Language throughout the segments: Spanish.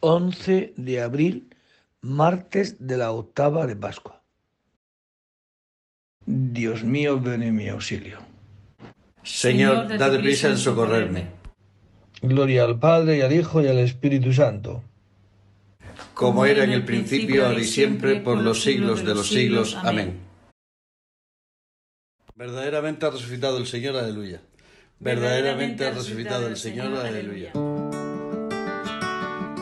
11 de abril, martes de la octava de Pascua. Dios mío, ven en mi auxilio. Señor, date prisa en socorrerme. Gloria al Padre y al Hijo y al Espíritu Santo. Como era en el principio, ahora y siempre, por los siglos de los siglos. Amén. Verdaderamente ha resucitado el Señor, aleluya. Verdaderamente ha resucitado el Señor, aleluya.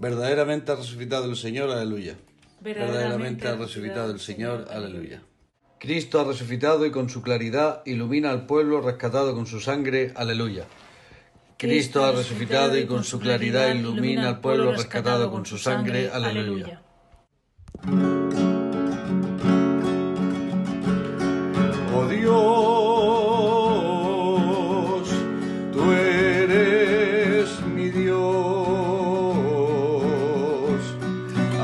Verdaderamente ha resucitado el Señor, aleluya. Verdaderamente ha resucitado el Señor, aleluya. Cristo ha resucitado y con su claridad ilumina al pueblo rescatado con su sangre, aleluya. Cristo ha resucitado y con su claridad ilumina al pueblo rescatado con su sangre, aleluya. Oh Dios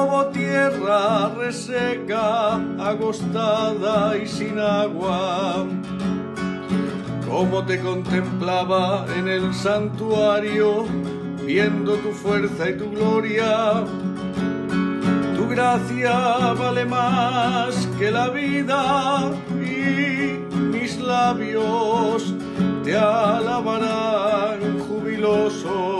como tierra reseca, agostada y sin agua. Como te contemplaba en el santuario, viendo tu fuerza y tu gloria. Tu gracia vale más que la vida y mis labios te alabarán jubilosos.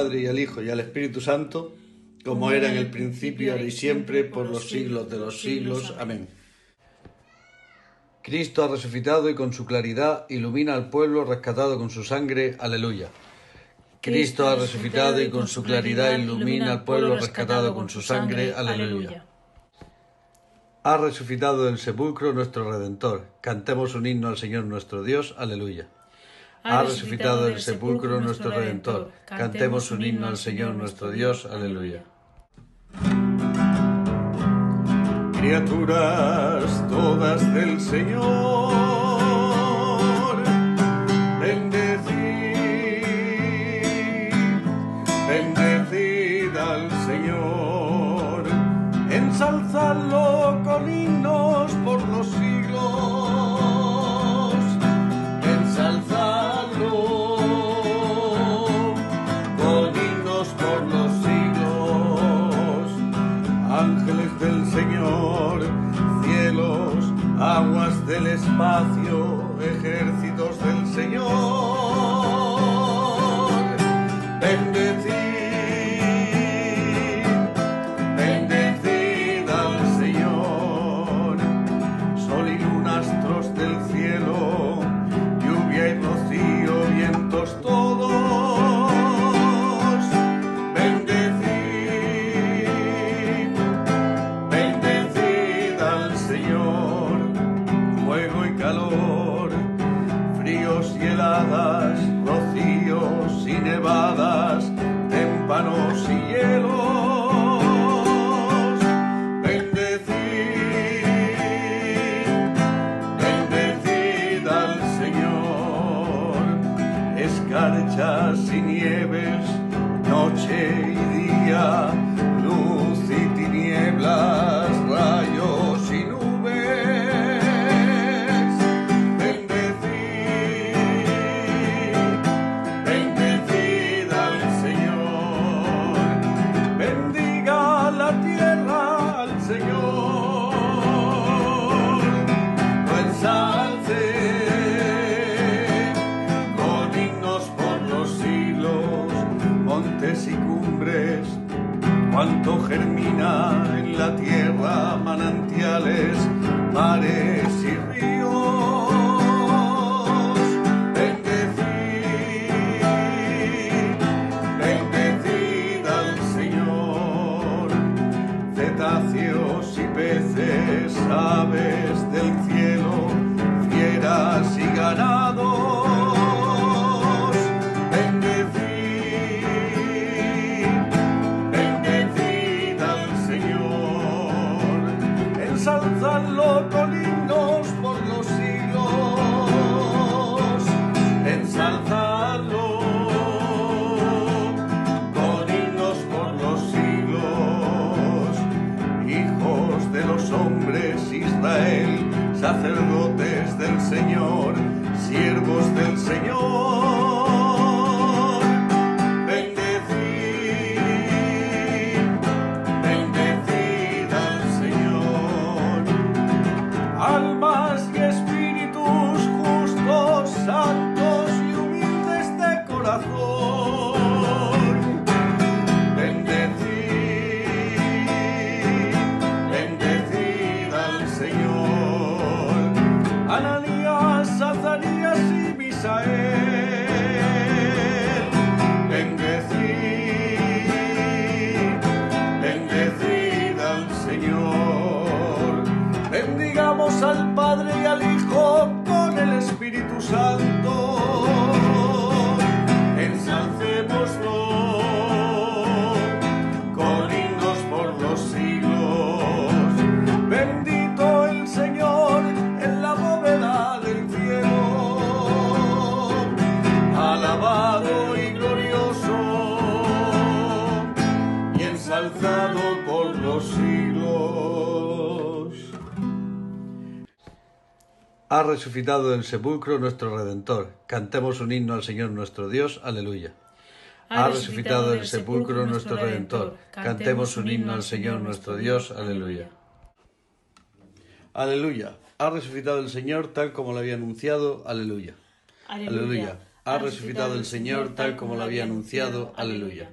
Padre y al Hijo y al Espíritu Santo, como era en el principio, ahora y siempre, por los siglos de los siglos. Amén. Cristo ha resucitado y con su claridad ilumina al pueblo rescatado con su sangre. Aleluya. Cristo ha resucitado y con su claridad ilumina al pueblo rescatado con su sangre. Aleluya. Ha resucitado del sepulcro nuestro Redentor. Cantemos un himno al Señor nuestro Dios. Aleluya. Ha resucitado del sepulcro nuestro Redentor. Cantemos un himno al Señor nuestro Dios. Aleluya. Criaturas todas del Señor, bendecid, bendecid al Señor, ensalzadlo del espacio, ejércitos del Señor. Montes y cumbres, cuanto germina en la tierra, manantiales, mares y ríos. Bendecid, bendecid al Señor, cetáceos y peces, aves sacerdotes del Señor, siervos del Señor. Por los siglos. Ha resucitado del sepulcro nuestro Redentor. Cantemos un himno al Señor nuestro Dios. Aleluya. Ha resucitado del sepulcro nuestro Redentor. Cantemos un himno al Señor nuestro Dios. Aleluya. Aleluya. Ha resucitado el Señor tal como lo había anunciado. Aleluya. Aleluya. Ha resucitado el Señor tal como lo había anunciado. Aleluya.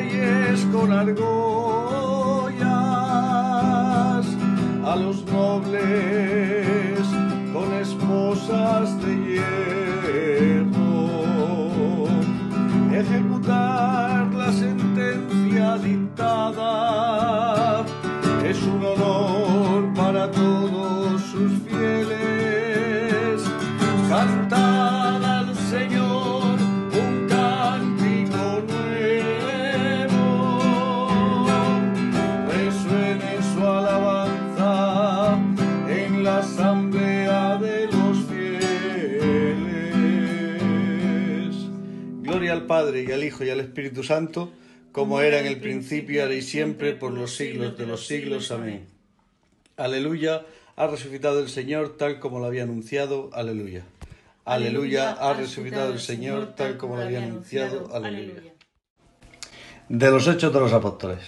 Reyes con argollas, a los nobles al Hijo y al Espíritu Santo, como era en el principio, ahora y siempre, por los siglos de los siglos. Amén. Aleluya, ha resucitado el Señor tal como lo había anunciado. Aleluya. Aleluya, ha resucitado el Señor tal como lo había anunciado. Aleluya. De los Hechos de los Apóstoles.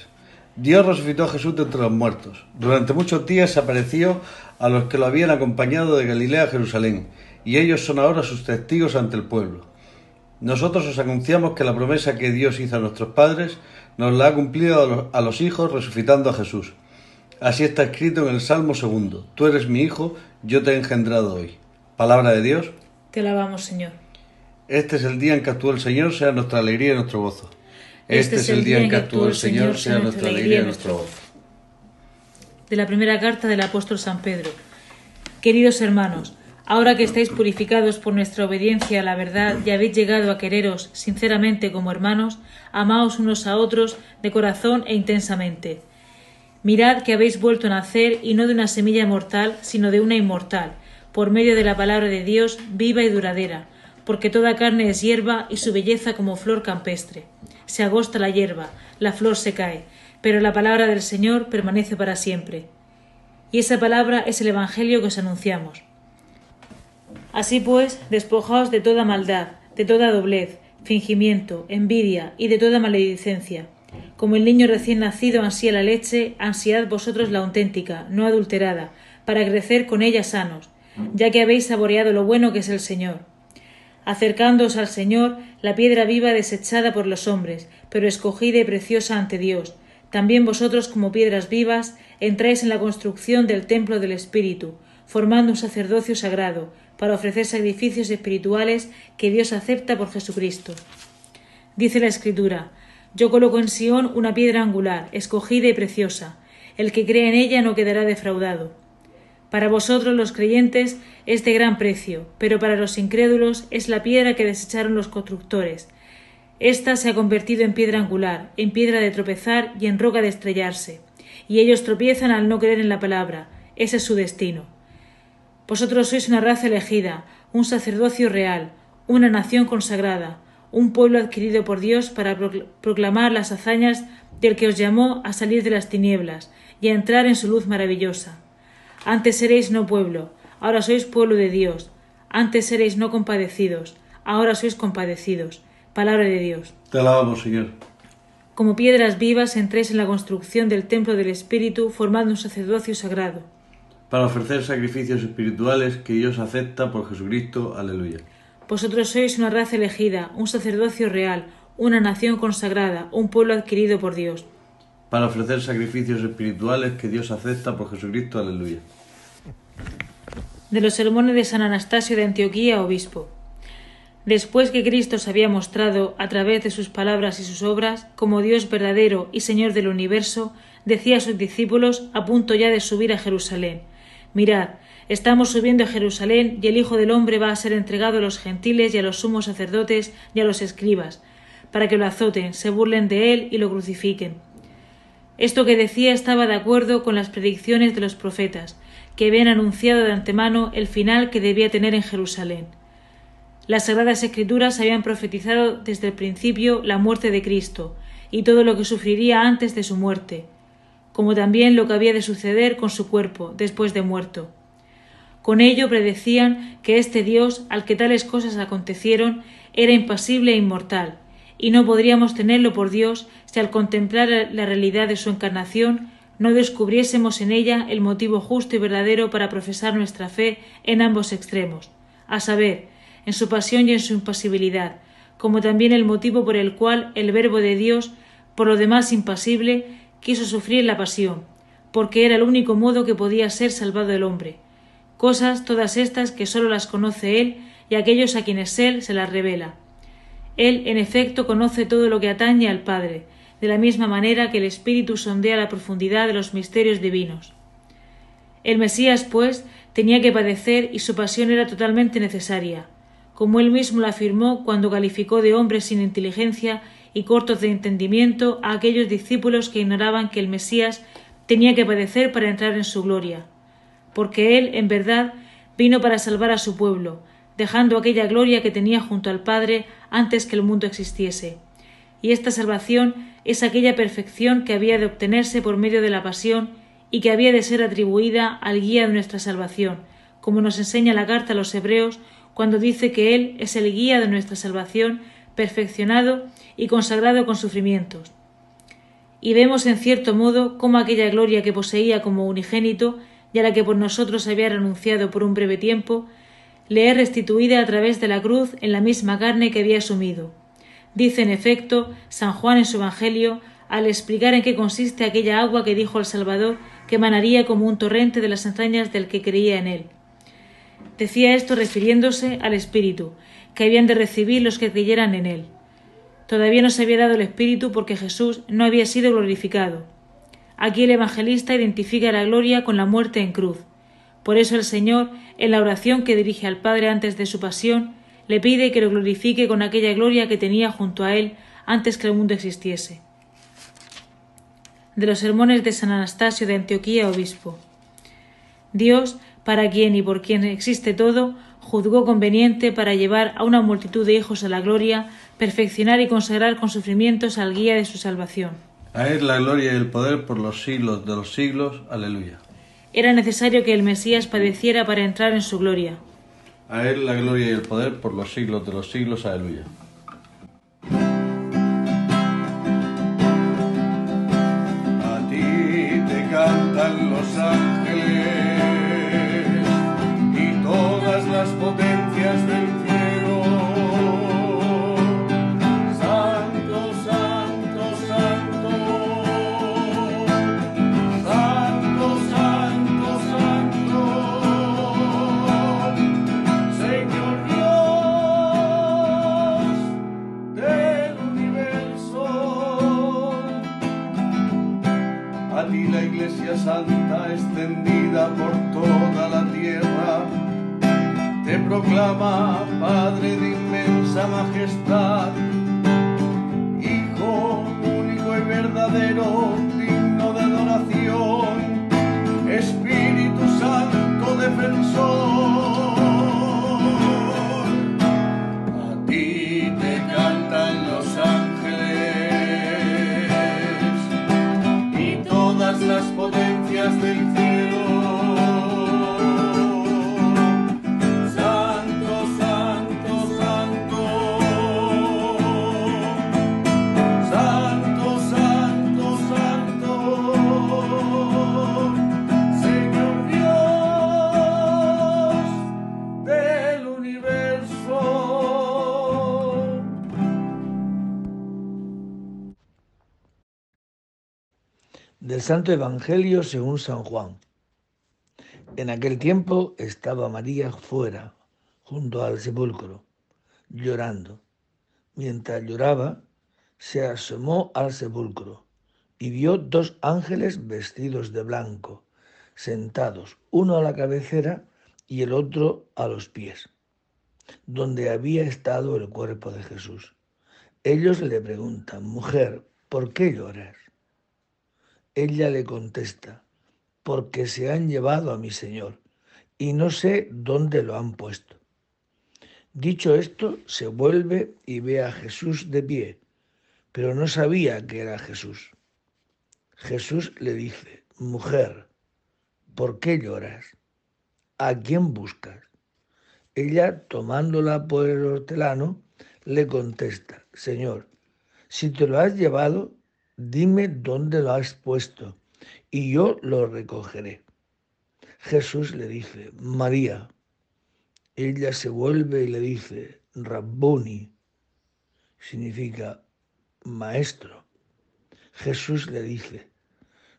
Dios resucitó a Jesús de entre los muertos. Durante muchos días se apareció a los que lo habían acompañado de Galilea a Jerusalén, y ellos son ahora sus testigos ante el pueblo. Nosotros os anunciamos que la promesa que Dios hizo a nuestros padres nos la ha cumplido a los, a los hijos resucitando a Jesús. Así está escrito en el Salmo segundo. Tú eres mi hijo, yo te he engendrado hoy. Palabra de Dios. Te alabamos, Señor. Este es el día en que actuó el Señor, sea nuestra alegría y nuestro gozo. Este es el día en que actuó el Señor, sea nuestra alegría y nuestro gozo. De la primera carta del apóstol San Pedro. Queridos hermanos, ahora que estáis purificados por nuestra obediencia a la verdad y habéis llegado a quereros sinceramente como hermanos, amaos unos a otros de corazón e intensamente. Mirad que habéis vuelto a nacer y no de una semilla mortal, sino de una inmortal, por medio de la palabra de Dios viva y duradera, porque toda carne es hierba y su belleza como flor campestre. Se agosta la hierba, la flor se cae, pero la palabra del Señor permanece para siempre. Y esa palabra es el Evangelio que os anunciamos. Así pues, despojaos de toda maldad, de toda doblez, fingimiento, envidia y de toda maledicencia. Como el niño recién nacido ansía la leche, ansiad vosotros la auténtica, no adulterada, para crecer con ella sanos, ya que habéis saboreado lo bueno que es el Señor. Acercándoos al Señor, la piedra viva desechada por los hombres, pero escogida y preciosa ante Dios, también vosotros como piedras vivas entráis en la construcción del templo del Espíritu, formando un sacerdocio sagrado, para ofrecer sacrificios espirituales que Dios acepta por Jesucristo. Dice la Escritura, Yo coloco en Sión una piedra angular, escogida y preciosa. El que cree en ella no quedará defraudado. Para vosotros los creyentes es de gran precio, pero para los incrédulos es la piedra que desecharon los constructores. Esta se ha convertido en piedra angular, en piedra de tropezar y en roca de estrellarse. Y ellos tropiezan al no creer en la palabra. Ese es su destino. Vosotros sois una raza elegida, un sacerdocio real, una nación consagrada, un pueblo adquirido por Dios para proclamar las hazañas del que os llamó a salir de las tinieblas y a entrar en su luz maravillosa. Antes seréis no pueblo, ahora sois pueblo de Dios. Antes seréis no compadecidos, ahora sois compadecidos. Palabra de Dios. Te alabamos, Señor. Como piedras vivas entréis en la construcción del templo del Espíritu, formando un sacerdocio sagrado. Para ofrecer sacrificios espirituales que Dios acepta por Jesucristo. Aleluya. Vosotros sois una raza elegida, un sacerdocio real, una nación consagrada, un pueblo adquirido por Dios. Para ofrecer sacrificios espirituales que Dios acepta por Jesucristo. Aleluya. De los sermones de San Anastasio de Antioquía, obispo. Después que Cristo se había mostrado, a través de sus palabras y sus obras, como Dios verdadero y Señor del universo, decía a sus discípulos, a punto ya de subir a Jerusalén, Mirad, estamos subiendo a Jerusalén y el Hijo del Hombre va a ser entregado a los gentiles y a los sumos sacerdotes y a los escribas, para que lo azoten, se burlen de él y lo crucifiquen. Esto que decía estaba de acuerdo con las predicciones de los profetas, que habían anunciado de antemano el final que debía tener en Jerusalén. Las Sagradas Escrituras habían profetizado desde el principio la muerte de Cristo y todo lo que sufriría antes de su muerte, como también lo que había de suceder con su cuerpo después de muerto. Con ello predecían que este Dios, al que tales cosas acontecieron, era impasible e inmortal, y no podríamos tenerlo por Dios si al contemplar la realidad de su encarnación no descubriésemos en ella el motivo justo y verdadero para profesar nuestra fe en ambos extremos, a saber, en su pasión y en su impasibilidad, como también el motivo por el cual el Verbo de Dios, por lo demás impasible, quiso sufrir la pasión, porque era el único modo que podía ser salvado el hombre. Cosas todas estas que sólo las conoce él y aquellos a quienes él se las revela. Él, en efecto, conoce todo lo que atañe al Padre, de la misma manera que el Espíritu sondea la profundidad de los misterios divinos. El Mesías, pues, tenía que padecer y su pasión era totalmente necesaria como él mismo lo afirmó cuando calificó de hombres sin inteligencia y cortos de entendimiento a aquellos discípulos que ignoraban que el Mesías tenía que padecer para entrar en su gloria, porque él, en verdad, vino para salvar a su pueblo, dejando aquella gloria que tenía junto al Padre antes que el mundo existiese. Y esta salvación es aquella perfección que había de obtenerse por medio de la pasión y que había de ser atribuida al guía de nuestra salvación, como nos enseña la carta a los Hebreos cuando dice que Él es el guía de nuestra salvación, perfeccionado y consagrado con sufrimientos. Y vemos en cierto modo cómo aquella gloria que poseía como unigénito y a la que por nosotros había renunciado por un breve tiempo, le es restituida a través de la cruz en la misma carne que había asumido. Dice en efecto San Juan en su Evangelio al explicar en qué consiste aquella agua que dijo al Salvador que emanaría como un torrente de las entrañas del que creía en él. Decía esto refiriéndose al Espíritu, que habían de recibir los que creyeran en él. Todavía no se había dado el Espíritu porque Jesús no había sido glorificado. Aquí el evangelista identifica la gloria con la muerte en cruz. Por eso el Señor, en la oración que dirige al Padre antes de su pasión, le pide que lo glorifique con aquella gloria que tenía junto a él antes que el mundo existiese. De los sermones de San Anastasio de Antioquía, obispo. Dios para quien y por quien existe todo, juzgó conveniente para llevar a una multitud de hijos a la gloria, perfeccionar y consagrar con sufrimientos al guía de su salvación. A él la gloria y el poder por los siglos de los siglos. Aleluya. Era necesario que el Mesías padeciera para entrar en su gloria. A él la gloria y el poder por los siglos de los siglos. Aleluya. Proclama Padre de inmensa majestad, Santo Evangelio según San Juan. En aquel tiempo estaba María fuera, junto al sepulcro, llorando. Mientras lloraba, se asomó al sepulcro y vio dos ángeles vestidos de blanco, sentados, uno a la cabecera y el otro a los pies, donde había estado el cuerpo de Jesús. Ellos le preguntan, mujer, ¿por qué lloras? Ella le contesta, porque se han llevado a mi Señor y no sé dónde lo han puesto. Dicho esto, se vuelve y ve a Jesús de pie, pero no sabía que era Jesús. Jesús le dice, mujer, ¿por qué lloras? ¿A quién buscas? Ella, tomándola por el hortelano, le contesta, Señor, si te lo has llevado, dime dónde lo has puesto y yo lo recogeré. Jesús le dice, María. Ella se vuelve y le dice, Rabboni, significa maestro. Jesús le dice,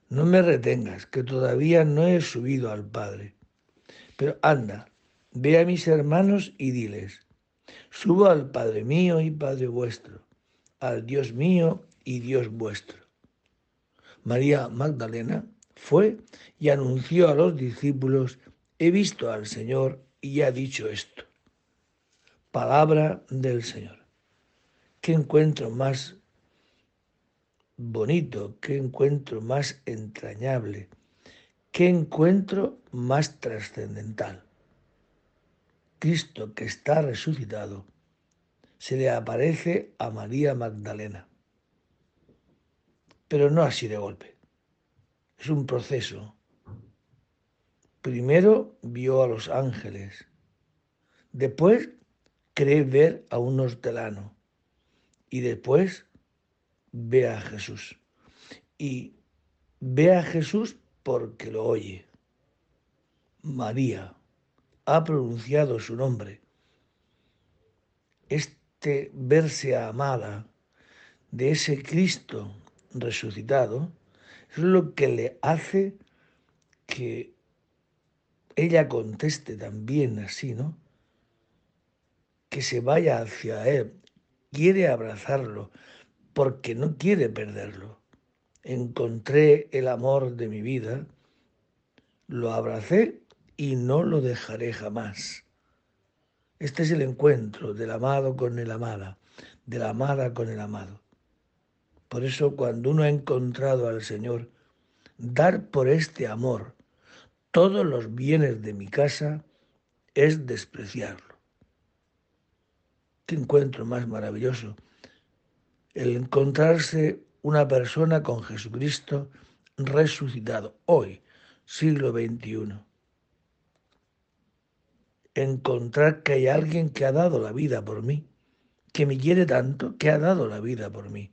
no me retengas, que todavía no he subido al Padre. Pero anda, ve a mis hermanos y diles, subo al Padre mío y Padre vuestro, al Dios mío y Dios vuestro. María Magdalena fue y anunció a los discípulos, he visto al Señor y ha dicho esto. Palabra del Señor. ¿Qué encuentro más bonito? ¿Qué encuentro más entrañable? ¿Qué encuentro más trascendental? Cristo que está resucitado se le aparece a María Magdalena pero no así de golpe. Es un proceso. Primero vio a los ángeles, después cree ver a un hortelano y después ve a Jesús. Y ve a Jesús porque lo oye. María ha pronunciado su nombre. Este verse amada de ese Cristo resucitado, es lo que le hace que ella conteste también así, ¿no? Que se vaya hacia él, quiere abrazarlo, porque no quiere perderlo. Encontré el amor de mi vida, lo abracé y no lo dejaré jamás. Este es el encuentro del amado con el amada, de la amada con el amado. Por eso cuando uno ha encontrado al Señor, dar por este amor todos los bienes de mi casa es despreciarlo. ¿Qué encuentro más maravilloso? El encontrarse una persona con Jesucristo resucitado hoy, siglo XXI. Encontrar que hay alguien que ha dado la vida por mí, que me quiere tanto, que ha dado la vida por mí.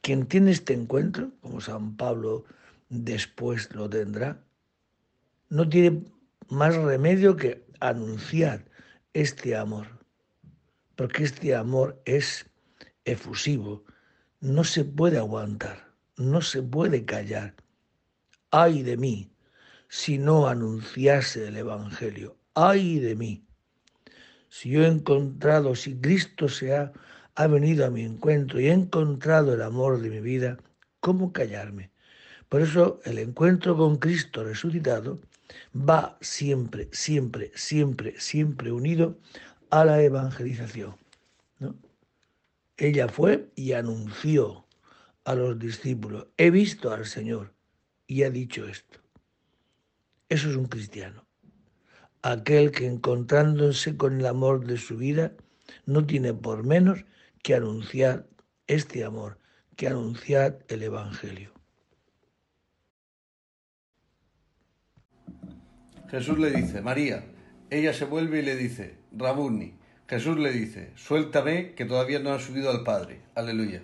Quien tiene este encuentro, como San Pablo después lo tendrá, no tiene más remedio que anunciar este amor, porque este amor es efusivo, no se puede aguantar, no se puede callar. Ay de mí si no anunciase el Evangelio, ay de mí. Si yo he encontrado, si Cristo se ha ha venido a mi encuentro y he encontrado el amor de mi vida, ¿cómo callarme? Por eso el encuentro con Cristo resucitado va siempre, siempre, siempre, siempre unido a la evangelización. Ella fue y anunció a los discípulos, he visto al Señor y ha dicho esto. Eso es un cristiano. Aquel que encontrándose con el amor de su vida no tiene por menos que anunciad este amor, que anunciad el Evangelio. Jesús le dice, María, ella se vuelve y le dice, Rabuni. Jesús le dice, suéltame que todavía no has subido al Padre. Aleluya.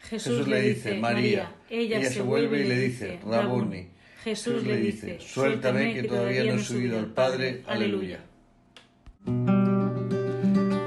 Jesús, le dice, María, ella, se vuelve y le dice, Rabuni. Jesús, le dice, suéltame que todavía no he subido al Padre. Aleluya.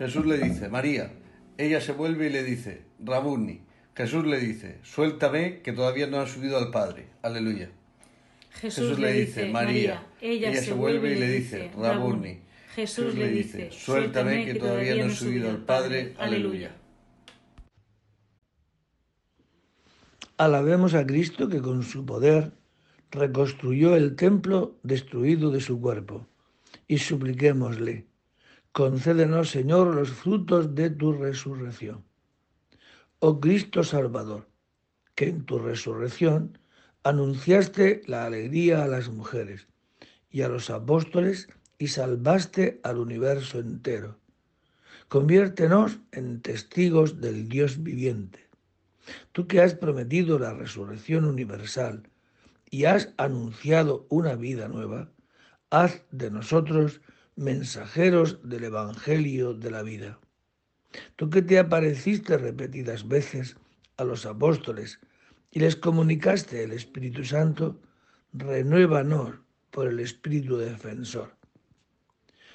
Jesús le dice, María. Ella se vuelve y le dice, Rabuni. Jesús le dice, suéltame que todavía no ha subido al Padre. Aleluya. Jesús, le dice, María. Ella, se vuelve y le dice, Rabuni. Jesús le dice, suéltame que todavía no he subido al Padre. Aleluya. Alabemos a Cristo que con su poder reconstruyó el templo destruido de su cuerpo y supliquémosle, concédenos Señor los frutos de tu resurrección. Oh Cristo Salvador, que en tu resurrección anunciaste la alegría a las mujeres y a los apóstoles y salvaste al universo entero. Conviértenos en testigos del Dios viviente. Tú que has prometido la resurrección universal y has anunciado una vida nueva, haz de nosotros mensajeros del Evangelio de la vida. Tú que te apareciste repetidas veces a los apóstoles y les comunicaste el Espíritu Santo, renuévanos por el Espíritu defensor.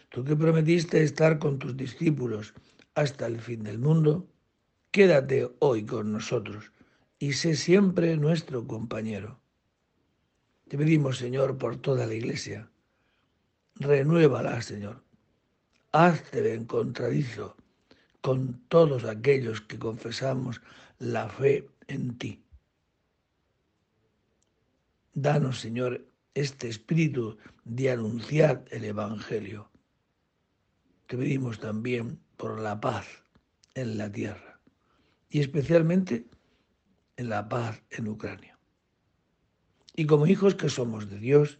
Tú que prometiste estar con tus discípulos hasta el fin del mundo, quédate hoy con nosotros y sé siempre nuestro compañero. Te pedimos, Señor, por toda la iglesia. Renuévala, Señor. Hazte encontradizo con todos aquellos que confesamos la fe en ti. Danos, Señor, este espíritu de anunciar el Evangelio. Te pedimos también por la paz en la tierra y especialmente en la paz en Ucrania. Y como hijos que somos de Dios,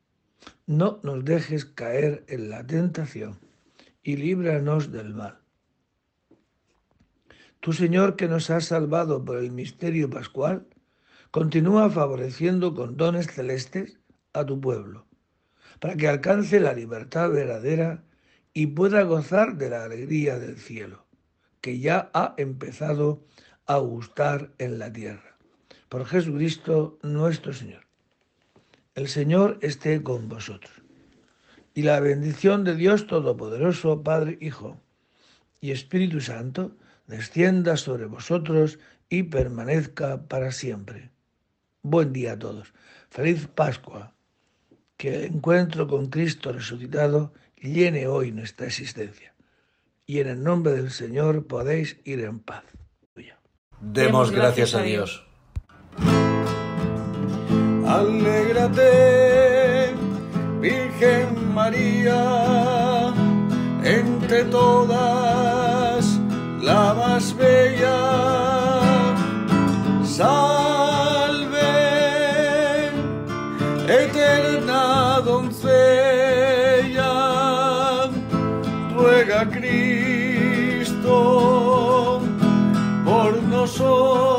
No nos dejes caer en la tentación y líbranos del mal. Tú, Señor, que nos has salvado por el misterio pascual, Continúa favoreciendo con dones celestes a tu pueblo, para que alcance la libertad verdadera y pueda gozar de la alegría del cielo, que ya ha empezado a gustar en la tierra. Por Jesucristo nuestro Señor. El Señor esté con vosotros. Y la bendición de Dios Todopoderoso, Padre, Hijo y Espíritu Santo, descienda sobre vosotros y permanezca para siempre. Buen día a todos. Feliz Pascua. Que el encuentro con Cristo resucitado llene hoy nuestra existencia. Y en el nombre del Señor podéis ir en paz. Demos gracias a Dios. Alégrate, Virgen María, entre todas la más bella. Salve, eterna doncella, ruega Cristo por nosotros.